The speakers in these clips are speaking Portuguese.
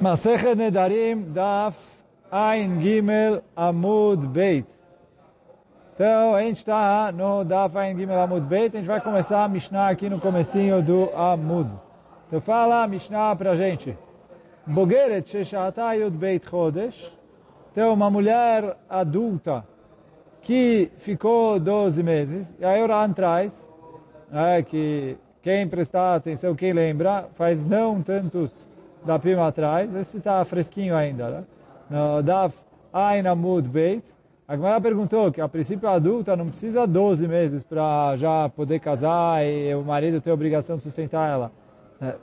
Masechet Nedarim, Daf Ein Gimel Amud Beit. Então, a gente está no Daf Ein Gimel Amud Beit, a gente vai começar a Mishnah aqui no comecinho do Amud. Então, fala a Mishnah pra gente. Bogeret Sheshata Yud Beit Chodesh. Então, uma mulher adulta que ficou 12 meses, e aí o Ran traz, é, que quem prestar atenção, quem lembra, faz não tantos da prima atrás, esse está fresquinho ainda, né? No Daf Ain Amud Beit, a Gemara perguntou que a princípio adulta não precisa 12 meses para já poder casar e o marido ter a obrigação de sustentar ela. É,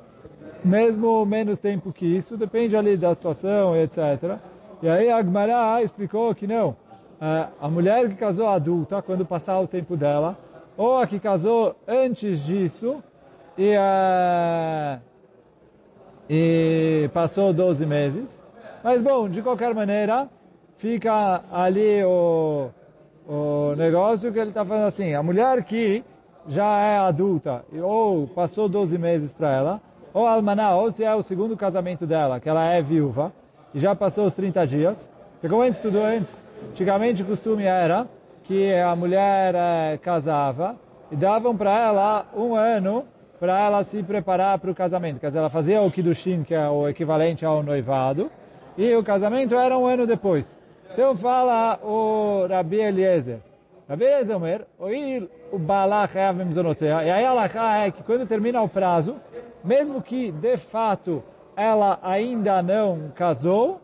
mesmo menos tempo que isso, depende ali da situação, etc. E aí a Gemara explicou que não. É, a mulher que casou adulta, quando passar o tempo dela, ou a que casou antes disso, e, uh, e passou 12 meses. Mas bom, de qualquer maneira, fica ali o, o negócio que ele está falando assim, a mulher que já é adulta, ou passou 12 meses para ela, ou almaná, ou se é o segundo casamento dela, que ela é viúva, e já passou os 30 dias, porque como a gente estudou antes, antigamente o costume era que a mulher é, casava e davam para ela um ano para ela se preparar para o casamento. Quer dizer, ela fazia o Kiddushin, que é o equivalente ao noivado, e o casamento era um ano depois. Então fala o Rabi Eliezer. Rabi Eliezer Omer, o Balach e aí a é que quando termina o prazo, mesmo que de fato ela ainda não casou,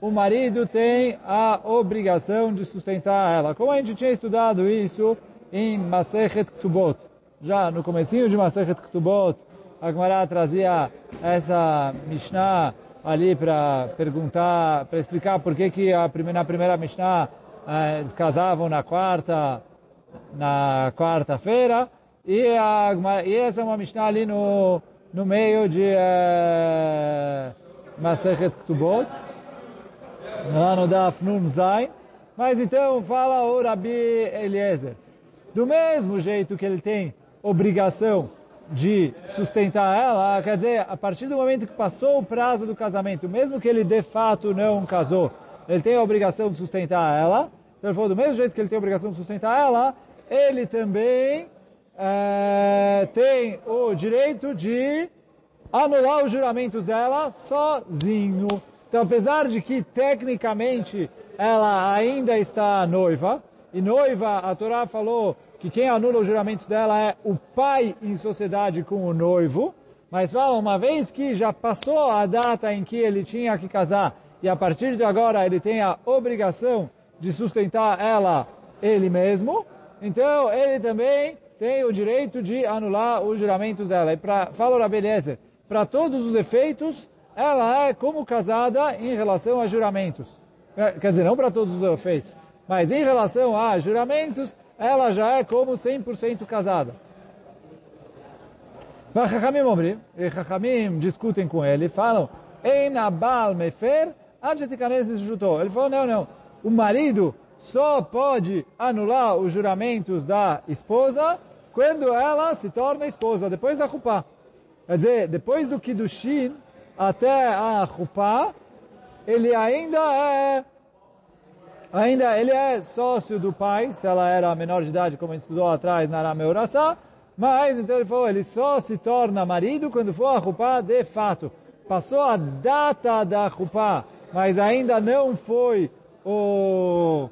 o marido tem a obrigação de sustentar ela. Como a gente tinha estudado isso em Masechet Ktubot, já no comecinho de Masechet Ktubot, a Gemara trazia essa Mishnah ali para perguntar, para explicar por que que a primeira, na primeira Mishnah eh, eles casavam na quarta, na quarta-feira, e, a, e essa é uma Mishnah ali no, no meio de eh, Masechet Ktubot, lá no Daf Nun. Mas então fala o Rabi Eliezer. Do mesmo jeito que ele tem obrigação de sustentar ela, quer dizer, a partir do momento que passou o prazo do casamento, mesmo que ele de fato não casou, ele tem a obrigação de sustentar ela. Então ele falou, do mesmo jeito que ele tem a obrigação de sustentar ela, ele também é, tem o direito de anular os juramentos dela sozinho. Então, apesar de que tecnicamente ela ainda está noiva, e noiva, a Torá falou que quem anula os juramentos dela é o pai em sociedade com o noivo, mas fala, uma vez que já passou a data em que ele tinha que casar, e a partir de agora ele tem a obrigação de sustentar ela ele mesmo, então ele também tem o direito de anular os juramentos dela. E para, fala a beleza, para todos os efeitos, ela é como casada em relação a juramentos. Quer dizer, não para todos os efeitos, mas em relação a juramentos, ela já é como 100% casada. Mas Chachamim Omri, e Chachamim discutem com ele, falam, Ein abal mefer, Ele falou, não, não, o marido só pode anular os juramentos da esposa quando ela se torna esposa, depois da Chupá. Quer dizer, depois do Kiddushin, até a Chupá, ele ainda é ainda ele é sócio do pai, se ela era menor de idade, como a gente estudou atrás na Arameurassá, mas então ele falou, ele só se torna marido quando for a Chupá de fato. Passou a data da Chupá, mas ainda não foi o...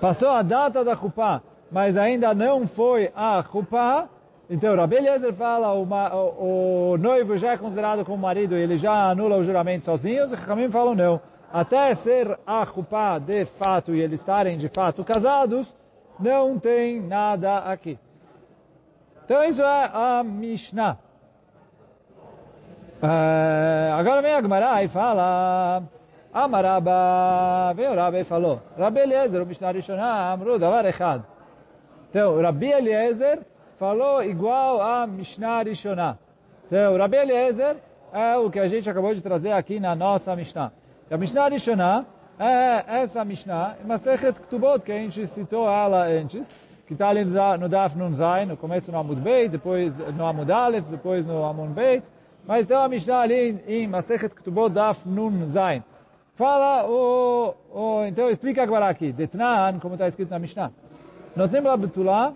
Passou a data da Chupá, mas ainda não foi a Chupá, então, Rabi Eliezer fala, o, o, o, noivo já é considerado como marido ele já anula o juramento sozinho, os Ramim falam não. Até ser a Chupá de fato e eles estarem de fato casados, não tem nada aqui. Então, isso é a Mishnah. Uh, agora vem a Gemara e fala, Amaraba, vem o Rabi e falou, Rabi Eliezer, o Mishnah Rishonah, Amru, Davar Echad. Então, Rabi Eliezer falou igual a Mishnah Rishonah. Então, o Rabi Eliezer é o que a gente acabou de trazer aqui na nossa Mishnah. A Mishnah Rishonah é essa Mishnah, Masechet Ktubot, que a gente citou ela antes, que está ali no Daf Nun Zain, no começo no Amud Beit, depois no Amud Aleph, depois no Amud Beit, Mas tem uma Mishnah ali em, Masechet Ketubot Daf Nun Zain. Fala o, o então explica agora aqui. Detnan, como está escrito na Mishnah. Notem la betulá,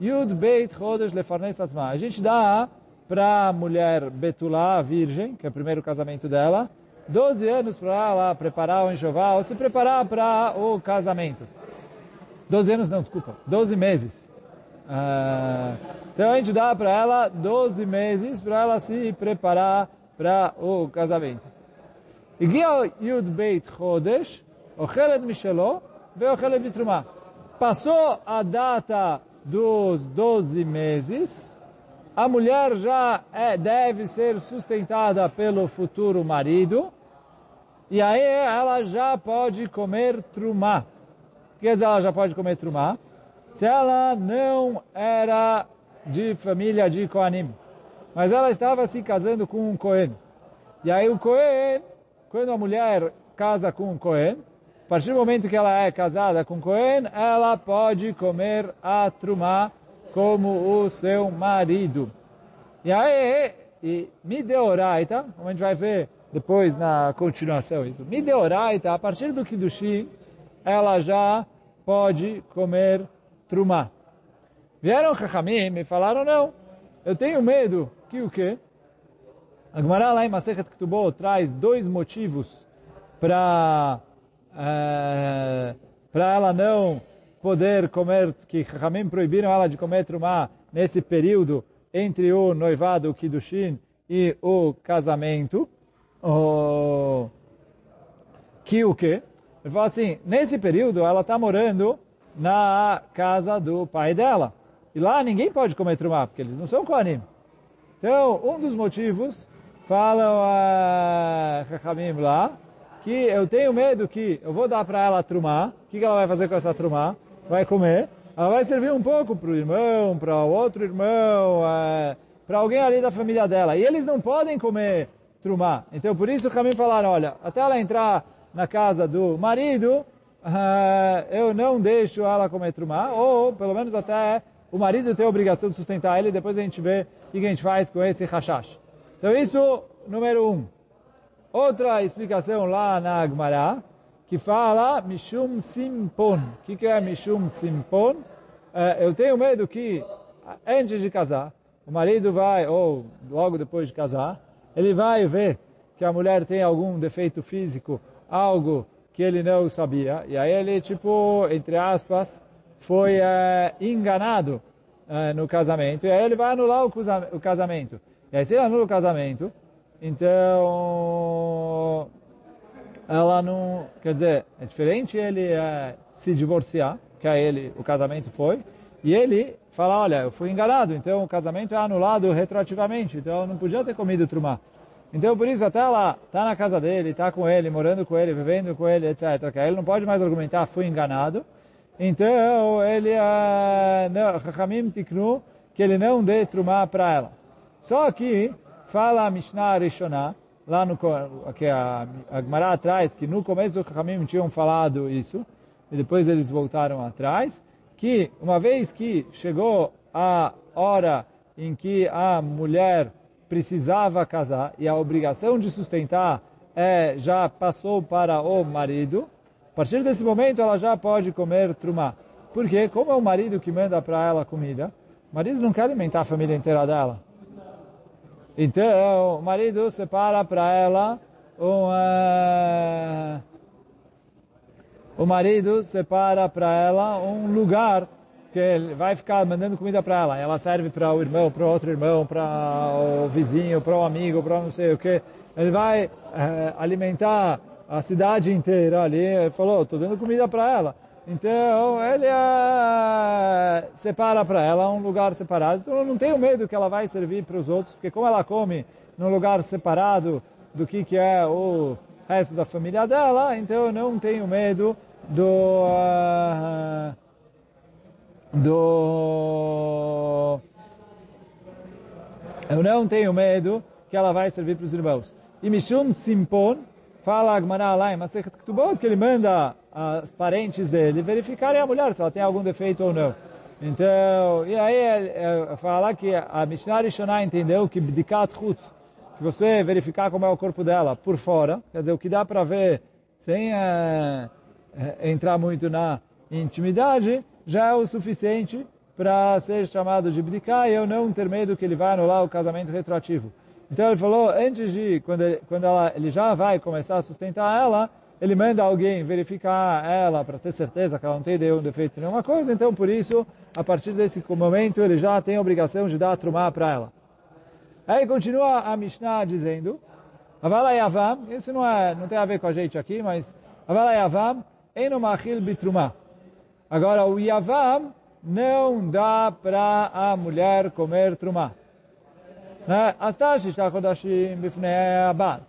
Yud Beit Chodesh Lefarnes Atzma. A gente dá para a mulher betulá, virgem, que é o primeiro casamento dela, 12 anos para ela preparar o enxoval, se preparar para o casamento. 12 anos não, desculpa, 12 meses. Uh, então a gente dá para ela 12 meses para ela se preparar para o casamento. Igia Yud Beit Chodesh, Ochelet Mishelo, Veochelet Bitrumah. Passou a data dos 12 meses, a mulher já é, deve ser sustentada pelo futuro marido, e aí ela já pode comer trumá. Quer dizer, ela já pode comer trumá se ela não era de família de Koanim, mas ela estava se casando com um Cohen. E aí o Cohen, quando a mulher casa com um Cohen, a partir do momento que ela é casada com Cohen, ela pode comer a trumá como o seu marido. E aí, e Mideoraita, como a gente vai ver depois na continuação isso, Mideoraita, a partir do Kiddushim, ela já pode comer Trumá. Vieram Chachamim e falaram, não, eu tenho medo que o quê? A Gemara lá em Masechet Ketubot traz dois motivos para é, para ela não poder comer, que Chachamim proibiram ela de comer Trumá nesse período entre o noivado, o Kiddushin, e o casamento. O, que o quê? Ele fala assim, nesse período ela está morando na casa do pai dela. E lá ninguém pode comer trumá, porque eles não são Kohanim. Então, um dos motivos, falam a Chachamim lá, que eu tenho medo que eu vou dar para ela trumá, o que ela vai fazer com essa trumá? Vai comer, ela vai servir um pouco para o irmão, para o outro irmão, é, para alguém ali da família dela. E eles não podem comer trumá. Então, por isso o Chamim falaram, olha, até ela entrar na casa do marido, uh, eu não deixo ela comer trumá, ou pelo menos até o marido tem a obrigação de sustentar ele, depois a gente vê o que a gente faz com esse hashash. Então isso, número um. Outra explicação lá na Agmará, que fala Mishum Simpon. O que, que é Mishum Simpon? Uh, eu tenho medo que, antes de casar, o marido vai, ou logo depois de casar, ele vai ver que a mulher tem algum defeito físico, algo que ele não sabia. E aí ele, tipo, entre aspas, foi é, enganado é, no casamento. E aí ele vai anular o casamento. E aí se ele anula o casamento, então ela não... Quer dizer, é diferente ele é, se divorciar, que aí ele, o casamento foi, e ele fala, olha, eu fui enganado, então o casamento é anulado retroativamente, então eu não podia ter comido trumá. Então, por isso, até ela está na casa dele, está com ele, morando com ele, vivendo com ele, etc. Que ele não pode mais argumentar, fui enganado. Então, ele, Chachamim tiknu, que ele não dê trumá para ela. Só que, fala a Mishnah Rishoná, lá no, que a, a Gemara atrás, que no começo do Chachamim tinham falado isso, e depois eles voltaram atrás, que uma vez que chegou a hora em que a mulher precisava casar e a obrigação de sustentar é, já passou para o marido, a partir desse momento ela já pode comer trumá. Porque como é o marido que manda para ela comida, o marido não quer alimentar a família inteira dela. Então, o marido separa para ela um, uh, o marido separa para ela um lugar que ele vai ficar mandando comida para ela. Ela serve para o irmão, para outro irmão, para o vizinho, para o amigo, para não sei o que. Ele vai é, alimentar a cidade inteira ali. Ele falou, estou dando comida para ela. Então ele é, separa para ela um lugar separado. Então eu não tenho medo que ela vai servir para os outros, porque como ela come num lugar separado do que, que é o resto da família dela, então eu não tenho medo do... Uh, do... Eu não tenho medo que ela vai servir para os irmãos. E Mishum Simpon, fala Agmará lá em Masechet que ele manda as parentes dele verificarem a mulher se ela tem algum defeito ou não. Então, e aí é, é, fala que a Mishnah Rishonah entendeu que Bdikat Chutz, que você verificar como é o corpo dela por fora, quer dizer, o que dá para ver sem é, é, entrar muito na intimidade, já é o suficiente para ser chamado de bdiká e eu não ter medo que ele vai anular o casamento retroativo. Então ele falou, antes de, quando, ele, quando ela, ele já vai começar a sustentar ela, ele manda alguém verificar ela para ter certeza que ela não tem nenhum defeito, nenhuma coisa, então por isso, a partir desse momento, ele já tem a obrigação de dar a trumá para ela. Aí continua a Mishnah dizendo, Avala Yavam, isso não, é, não tem a ver com a gente aqui, mas Avala Yavam, Enomachil Bitrumá. Agora, o Yavam não dá para a mulher comer trumá. Né? As taxas Bifnei Abad.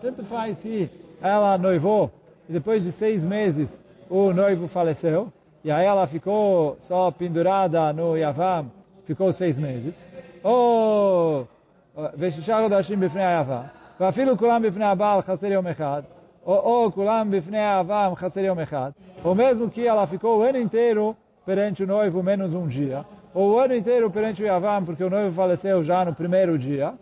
tanto faz se ela noivou e depois de seis meses o noivo faleceu, e aí ela ficou só pendurada no Yavam, ficou seis meses. Ou ושישה חודשים בפני היוון, ואפילו כולם בפני הבעל חסר יום אחד, ou כולם בפני היוון חסר יום אחד, ou mesmo que ela ficou o ano inteiro perante o noivo menos um dia, ou o ano inteiro perante o Yavam, porque o noivo faleceu já no primeiro dia,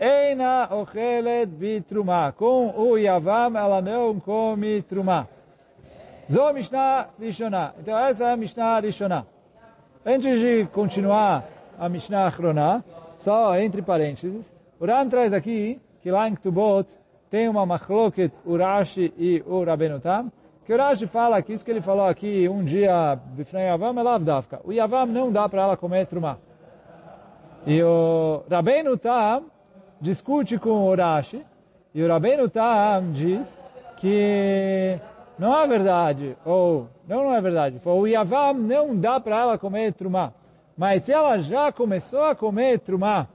Eina ochelet bitrumá. Com o Yavam, ela não come trumá. Zo Mishnah Rishonah. Então essa é a Mishnah Rishonah. Antes de continuar a Mishnah Achronah, só entre parênteses, o Ran traz aqui que lá em Ktubot tem uma machloket Urashi e o Rabbenutam, que o Rashi fala que isso que ele falou aqui um dia, Bifnei Yavam, é Lavdavka. O Yavam não dá para ela comer trumá. E o Rabbeinu Tam discute com o Rashi, e o Rabbeinu Tam diz que não é verdade, ou não, não é verdade, o Yavam não dá para ela comer trumá. Mas se ela já começou a comer trumá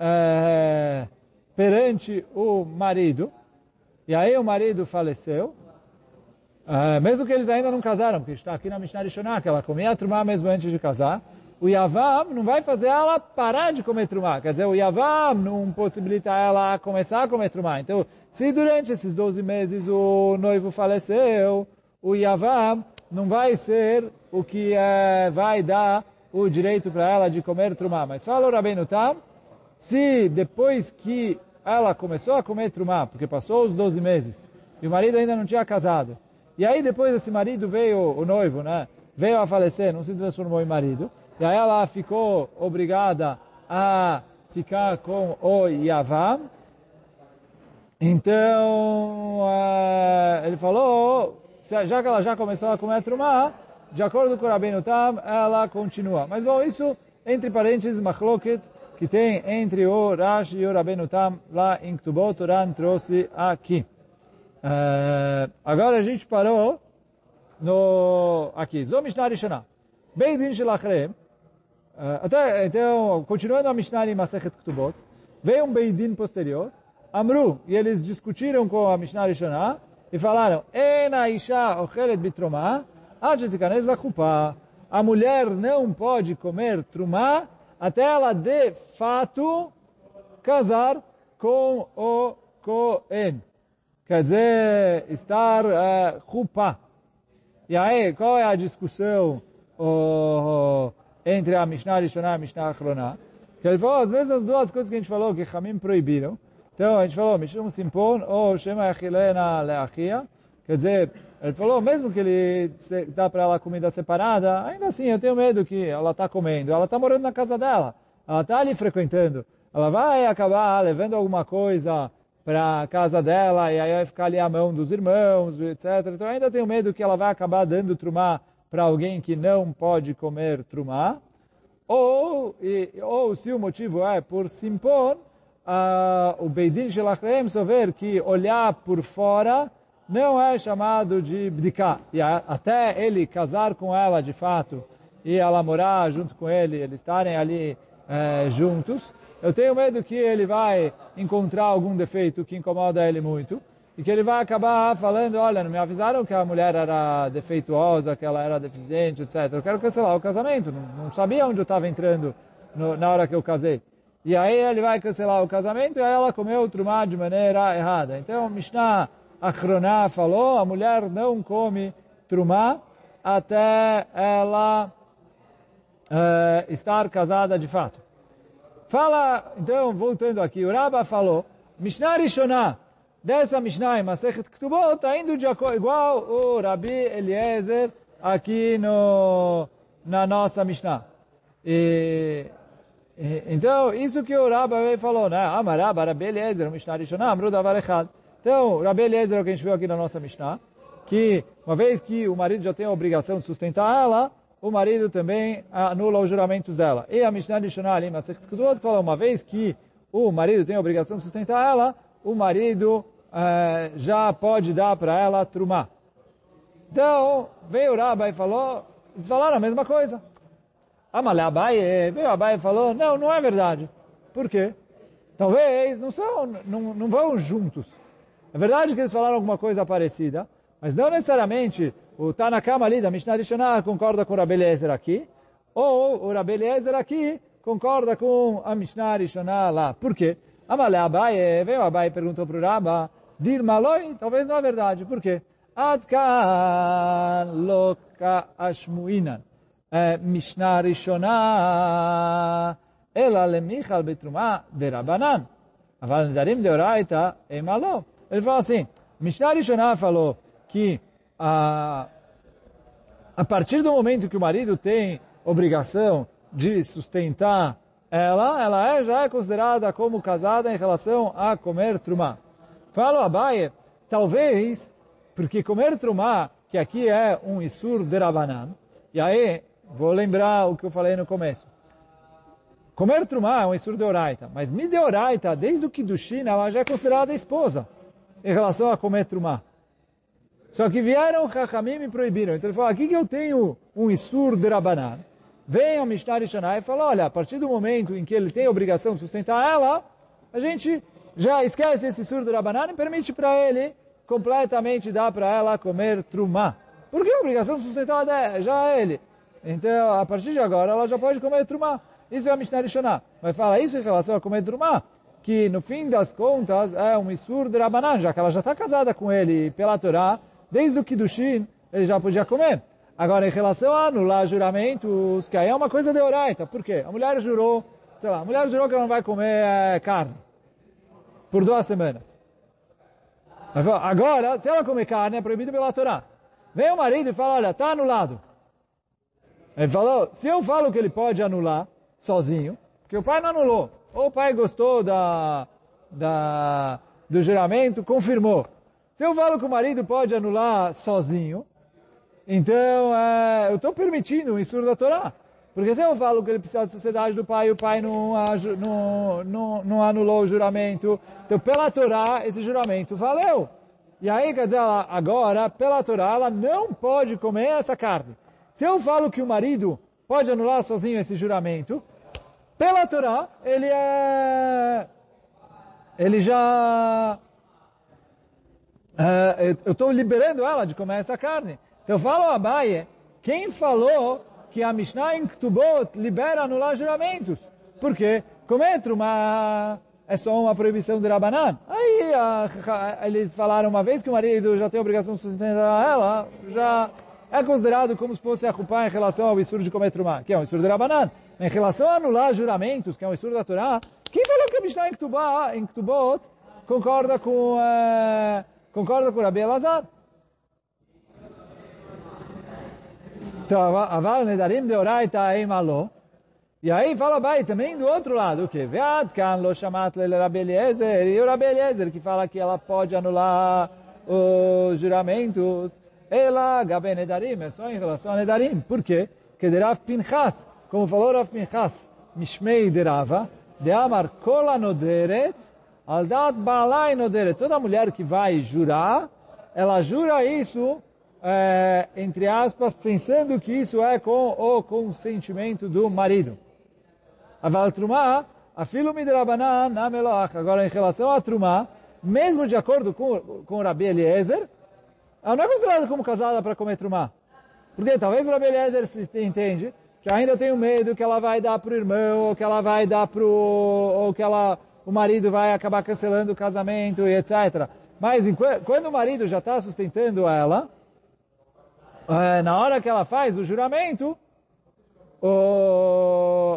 é, perante o marido, e aí o marido faleceu, Uh, mesmo que eles ainda não casaram, porque está aqui na Mishnah Rishonah, que ela comia trumá mesmo antes de casar, o Yavam não vai fazer ela parar de comer trumá. Quer dizer, o Yavam não possibilita ela começar a comer trumá. Então, se durante esses 12 meses o noivo faleceu, o Yavam não vai ser o que é, vai dar o direito para ela de comer trumá. Mas fala o Rabbeinu Tam, se depois que ela começou a comer trumá, porque passou os 12 meses, e o marido ainda não tinha casado, e aí depois esse marido veio, o noivo, né? Veio a falecer, não se transformou em marido. E aí ela ficou obrigada a ficar com o Yavam. Então, ele falou, já que ela já começou a comer trumá, de acordo com o Rabbeinu Tam, ela continua. Mas bom, isso, entre parênteses, machloket, que tem entre o Rashi e o Rabbeinu Tam, lá em Ktubot, Turan trouxe aqui. Uh, agora a gente parou no aqui. Zo Mishnah Rishonah. Beidin Shelachrem. Até, então, continuando a Mishnah em Masechet Ktubot, veio um Beidin posterior, Amru, e eles discutiram com a Mishnah Rishonah, e falaram, Ena Isha Ochelet Bitromah, Adjetikanes Lachupa. A mulher não pode comer trumá até ela de fato casar com o Cohen quer dizer estar uh. E aí, qual é a discussão uh, entre a Mishnah Rishonah e a Mishnah Achronah? Que ele falou, às vezes as duas coisas que a gente falou, que Hamim proibiram. Então, a gente falou, Mishum Simpon ou Shema Achilena Leachia. Quer dizer, ele falou, mesmo que ele dá para ela comida separada, ainda assim, eu tenho medo que ela está comendo. Ela está morando na casa dela. Ela está ali frequentando. Ela vai acabar levando alguma coisa para a casa dela e aí vai ficar ali a mão dos irmãos, etc. Então ainda tenho medo que ela vai acabar dando trumá para alguém que não pode comer trumá. Ou, e, ou se o motivo é por se impor, uh, o Beidin Shelachrem souber que olhar por fora não é chamado de bdiká. E a, até ele casar com ela de fato e ela morar junto com ele, eles estarem ali eh, juntos, eu tenho medo que ele vai encontrar algum defeito que incomoda ele muito e que ele vai acabar falando, olha, não me avisaram que a mulher era defeituosa, que ela era deficiente, etc. Eu quero cancelar o casamento, não, não sabia onde eu estava entrando no, na hora que eu casei. E aí ele vai cancelar o casamento e aí ela comeu trumá de maneira errada. Então, Mishnah Achroná falou, a mulher não come trumá até ela uh, estar casada de fato. Fala, então, voltando aqui, o Rabba falou, Mishnah Rishonah, dessa Mishnah em Masechet Ketubot, indo de acordo, igual o Rabi Eliezer aqui no, na nossa Mishnah. E, e, então, isso que o Rabba falou, né? Amarabba, Rabi Eliezer, Mishnah Rishonah, Amru Davar Echad. Então, Rabi Eliezer, é o que a gente viu aqui na nossa Mishnah, que uma vez que o marido já tem a obrigação de sustentar ela, o marido também anula os juramentos dela. E a Mishnah de Shonah ali, mas fala uma vez que o marido tem a obrigação de sustentar ela, o marido eh, já pode dar para ela trumar. Então, veio o Rabbi e falou, eles falaram a mesma coisa. Amalé Abaye, veio Abaye e falou, não, não é verdade. Por quê? Talvez não são, não, não vão juntos. É verdade que eles falaram alguma coisa parecida, mas não necessariamente o Tanakama ali da Mishnah Rishonah concorda com o Rabbi Eliezer aqui, ou o Rabbi Eliezer aqui concorda com a Mishnah Rishonah lá. Por quê? Amale Abaye, veio Abaye e perguntou para o Rabba, dir maloi, talvez não é verdade. Por quê? Adkan loka ashmuinan. Mishnah Rishonah, ela lemichal betruma de Rabanan. Aval nedarim de oraita, emalo. Ele falou assim, Mishnah Rishonah falou, que a, a partir do momento que o marido tem obrigação de sustentar ela, ela é, já é considerada como casada em relação a comer trumá. Falo Abaye, talvez, porque comer trumá, que aqui é um isur de Rabanan, e aí vou lembrar o que eu falei no começo. Comer trumá é um isur de oraita, mas mi de oraita, desde o Kiddushin, ela já é considerada esposa em relação a comer trumá. Só que vieram Chachamim e proibiram. Então ele falou, aqui que eu tenho um Isur de Rabanan. Vem a Mishnah Rishonah e fala, olha, a partir do momento em que ele tem a obrigação de sustentar ela, a gente já esquece esse Isur de Rabanan e permite para ele completamente dar para ela comer trumá. Porque a obrigação de sustentar já é ele. Então, a partir de agora, ela já pode comer trumá. Isso é a Mishnah Rishonah. Mas fala isso em relação a comer trumá, que no fim das contas é um Isur de Rabanan, já que ela já está casada com ele pela Torá, desde o Kiddushin, ele já podia comer. Agora, em relação a anular juramentos, que aí é uma coisa de oraita. Por quê? A mulher jurou, sei lá, a mulher jurou que ela não vai comer é, carne por duas semanas. Agora, se ela comer carne, é proibido pela Torá. Vem o marido e fala, olha, está anulado. Ele falou, se eu falo que ele pode anular sozinho, porque o pai não anulou, ou o pai gostou da, da, do juramento, confirmou. Se eu falo que o marido pode anular sozinho, então é, eu estou permitindo o estudo da Torá. Porque se eu falo que ele precisa de sociedade do pai e o pai não, não, não, não anulou o juramento, então pela Torá esse juramento valeu. E aí, quer dizer, ela, agora, pela Torá, ela não pode comer essa carne. Se eu falo que o marido pode anular sozinho esse juramento, pela Torá, ele é... Ele já uh, eu estou liberando ela de comer essa carne. Então falo a Abaye, quem falou que a Mishnah em Ktubot libera anular juramentos? Por quê? Comer uma é só uma proibição de Rabanan. Aí eles falaram uma vez que o marido já tem a obrigação de sustentar ela, já é considerado como se fosse a culpa em relação ao Isur de comer trumá, que é um Isur de Rabanan. Em relação a anular juramentos, que é um Isur da Torá, quem falou que a Mishnah em Ktubot concorda com... Uh, Concorda com Rabi Elazar? Então, aval nedarim de oraita eim alo. E aí fala vai também do outro lado, o que? Vead kan lo shamat le Rabi Eliezer. E o Rabi Eliezer que fala que ela pode anular os juramentos. Ela, gabe nedarim, é só em relação a nedarim. Por quê? Que de Rav Pinchas, como falou Rav Pinchas, mishmei de Rava, de amar kol anoderet, Aldat Balai Nodere. Toda mulher que vai jurar, ela jura isso, é, entre aspas, pensando que isso é com o consentimento do marido. Aval Trumá, a filo midrabanan na. Agora, em relação a Trumá, mesmo de acordo com, com o Rabi Eliezer, ela não é considerada como casada para comer Trumá. Porque talvez o Rabi Eliezer entende que ainda tem o medo que ela vai dar para o irmão, ou que ela vai dar para o... ou que ela o marido vai acabar cancelando o casamento e etc. Mas quando o marido já está sustentando ela, na hora que ela faz o juramento,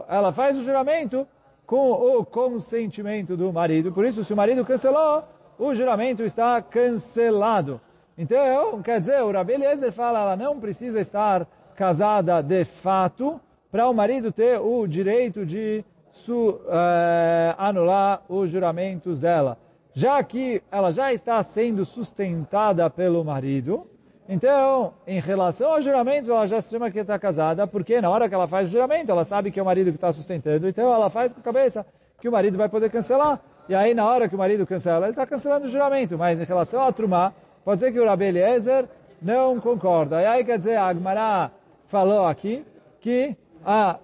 ela faz o juramento, com o consentimento do marido. Por isso, se o marido cancelou, o juramento está cancelado. Então, quer dizer, o Rabi Eliezer fala, ela não precisa estar casada de fato para o marido ter o direito de su, eh, anular os juramentos dela. Já que ela já está sendo sustentada pelo marido, então, em relação aos juramentos, ela já chama que está casada, porque na hora que ela faz o juramento, ela sabe que é o marido que está sustentando, então ela faz com a cabeça que o marido vai poder cancelar. E aí, na hora que o marido cancela, ele está cancelando o juramento. Mas em relação a Trumá, pode ser que o Rabi Eliezer não concorda. E aí, quer dizer, a Agmará falou aqui que a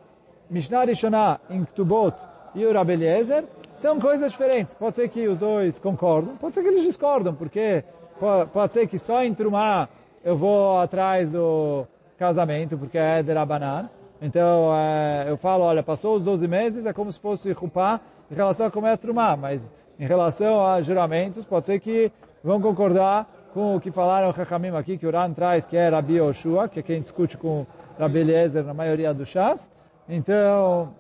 Mishnah Rishonah em Ktubot e o Rabi Eliezer são coisas diferentes. Pode ser que os dois concordam, pode ser que eles discordam, porque pode ser que só em Trumá eu vou atrás do casamento, porque é de Rabanan. Então, é, eu falo, olha, passou os 12 meses, é como se fosse Rupá em relação a como é a Trumá, mas em relação a juramentos, pode ser que vão concordar com o que falaram o Hachamim aqui, que o Ran traz, que é Rabi Oshua, que é quem discute com Rabi Eliezer na maioria dos chás. Então,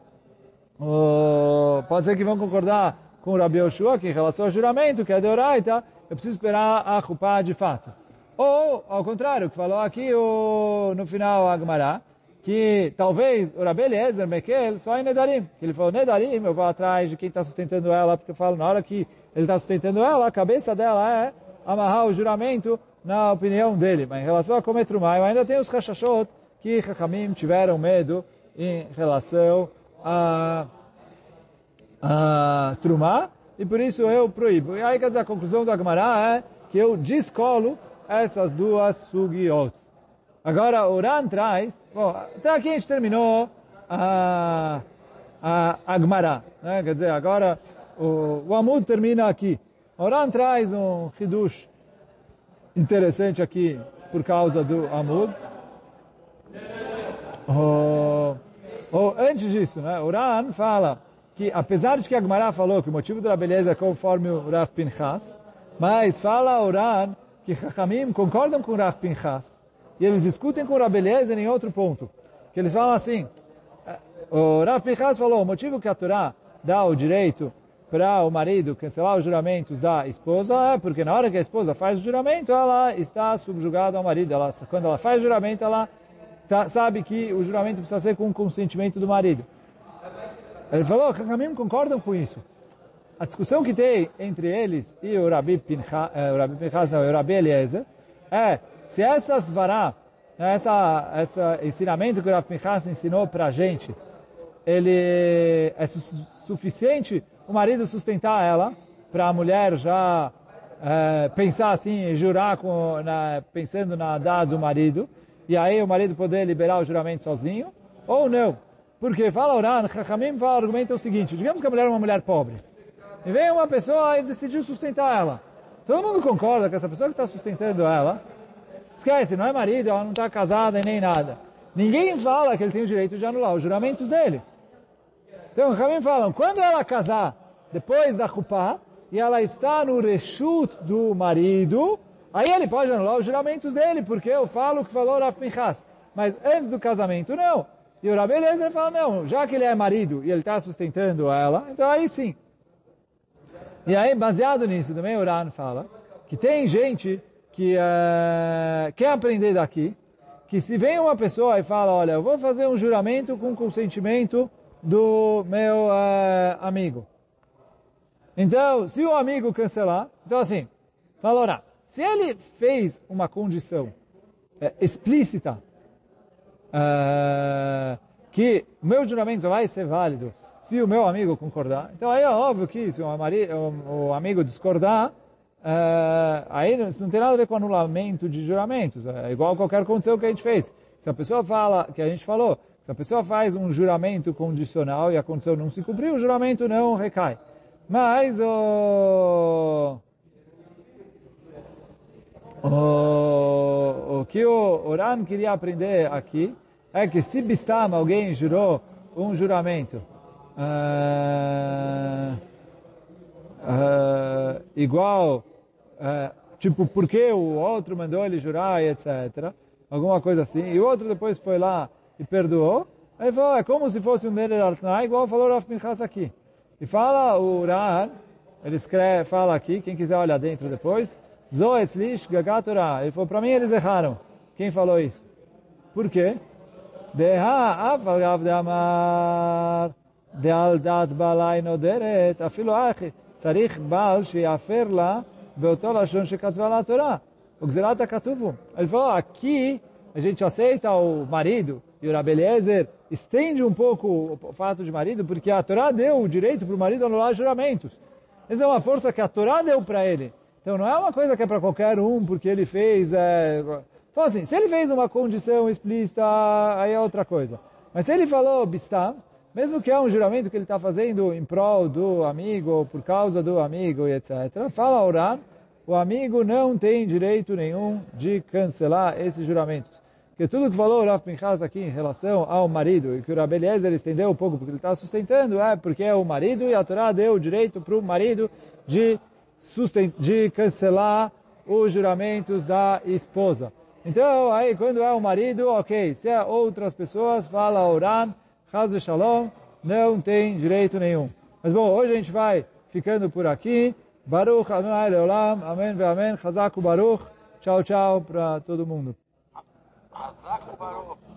pode ser que vão concordar com Rabi Oshua, que em relação ao juramento, que é de Oraita, eu preciso esperar a Rupá de fato. Ou, ao contrário, que falou aqui o, no final a Gemara, que talvez o Rabi Eliezer Mekel só em Nedarim. Que ele falou, Nedarim, eu vou atrás de quem está sustentando ela, porque eu falo, na hora que ele está sustentando ela, a cabeça dela é amarrar o juramento na opinião dele. Mas em relação a comer eu ainda tenho os rachachot que Chachamim tiveram medo em relação a, a trumá, e por isso eu proíbo. E aí, quer dizer, a conclusão da Gemara é que eu descolo essas duas sugiot. Agora, o Ran traz, bom, até aqui a gente terminou a, a, a Gemara, né? quer dizer, agora o, o Amud termina aqui. O Ran traz um Hidush interessante aqui por causa do Amud. O, o, antes disso, né, o Ran fala que apesar de que a Gemara falou que o motivo da beleza é conforme o Rav Pinchas, mas fala o Ran que Chachamim concordam com Rav Pinchas e eles discutem com Rav Eliezer em outro ponto. Que eles falam assim, eh, o Rav Pinchas falou, o motivo que a Torá dá o direito para o marido cancelar os juramentos da esposa é porque na hora que a esposa faz o juramento, ela está subjugada ao marido. Ela, quando ela faz o juramento, ela tá, sabe que o juramento precisa ser com o consentimento do marido. Ele falou, Chachamim concordam com isso a discussão que tem entre eles e o Rabi Pinchas, eh, o Rabi Pinchas não, o Rabi Eliezer, é se essas vará, essa, essa ensinamento que o Rabi Pinchas ensinou para a gente, ele é su suficiente o marido sustentar ela, para a mulher já é, pensar assim, jurar com, na, pensando na dada do marido, e aí o marido poder liberar o juramento sozinho, ou não. Porque fala Oran, Chachamim fala, argumenta o seguinte, digamos que a mulher é uma mulher pobre, e vem uma pessoa e decidiu sustentar ela. Todo mundo concorda que essa pessoa que está sustentando ela, esquece, não é marido, ela não está casada e nem nada. Ninguém fala que ele tem o direito de anular os juramentos dele. Então, os Ramim falam, quando ela casar, depois da Kupá, e ela está no reshut do marido, aí ele pode anular os juramentos dele, porque eu falo o que falou Rav. Mas antes do casamento, não. E o Rabi Eliezer fala, não, já que ele é marido e ele está sustentando ela, então aí sim. E aí, baseado nisso, também o Ran fala que tem gente que uh, quer aprender daqui, que se vem uma pessoa e fala, olha, eu vou fazer um juramento com consentimento do meu uh, amigo. Então, se o amigo cancelar, então assim, fala, se ele fez uma condição uh, explícita que o meu juramento vai ser válido se o meu amigo concordar. Então aí é óbvio que se o, marido, o, o amigo discordar, uh, aí não, não tem nada a ver com anulamento de juramentos. É igual qualquer condição que a gente fez. Se a pessoa fala, que a gente falou, se a pessoa faz um juramento condicional e a condição não se cumpriu, o juramento não recai. Mas o, o, o que o Oran queria aprender aqui é que se Bistam alguém jurou um juramento uh, igual, uh, tipo, porque o outro mandou ele jurar e etc. Alguma coisa assim. E o outro depois foi lá e perdoou. Ele falou, é como se fosse um Neder Artnai, igual falou Rav Pinchas aqui. E fala o Ran, ele escreve, fala aqui, quem quiser olhar dentro depois, Zoetzlish Gagatura. Ele falou, para mim eles erraram. Quem falou isso? Por quê? Deha de amar de aldat balai noderet afilo achi צריך בעל שיאפר לה באותו לשון שכתבה לה התורה. O Gzerat HaKatuvu. Ele falou, aqui a gente aceita o marido, e o Rabeliezer estende um pouco o fato de marido, porque a Torá deu o direito para o marido anular juramentos. Essa é uma força que a Torá deu para ele. Então não é uma coisa que é para qualquer um, porque ele fez... É... Então assim, se ele fez uma condição explícita, aí é outra coisa. Mas se ele falou bistam, mesmo que é um juramento que ele está fazendo em prol do amigo, ou por causa do amigo, e etc., fala orar, o amigo não tem direito nenhum de cancelar esses juramentos. Porque tudo que falou o Rav Pinchas aqui em relação ao marido, e que o Rabi estendeu um pouco porque ele está sustentando, é porque é o marido e a Torá deu o direito para o marido de, de cancelar os juramentos da esposa. Então, aí quando é o marido, ok, se é outras pessoas, fala Oran, Chaz Shalom, não tem direito nenhum. Mas bom, hoje a gente vai ficando por aqui. Baruch Adonai Leolam, Amém ve Amém, Chazak Baruch. Tchau, tchau para todo mundo. Baruch.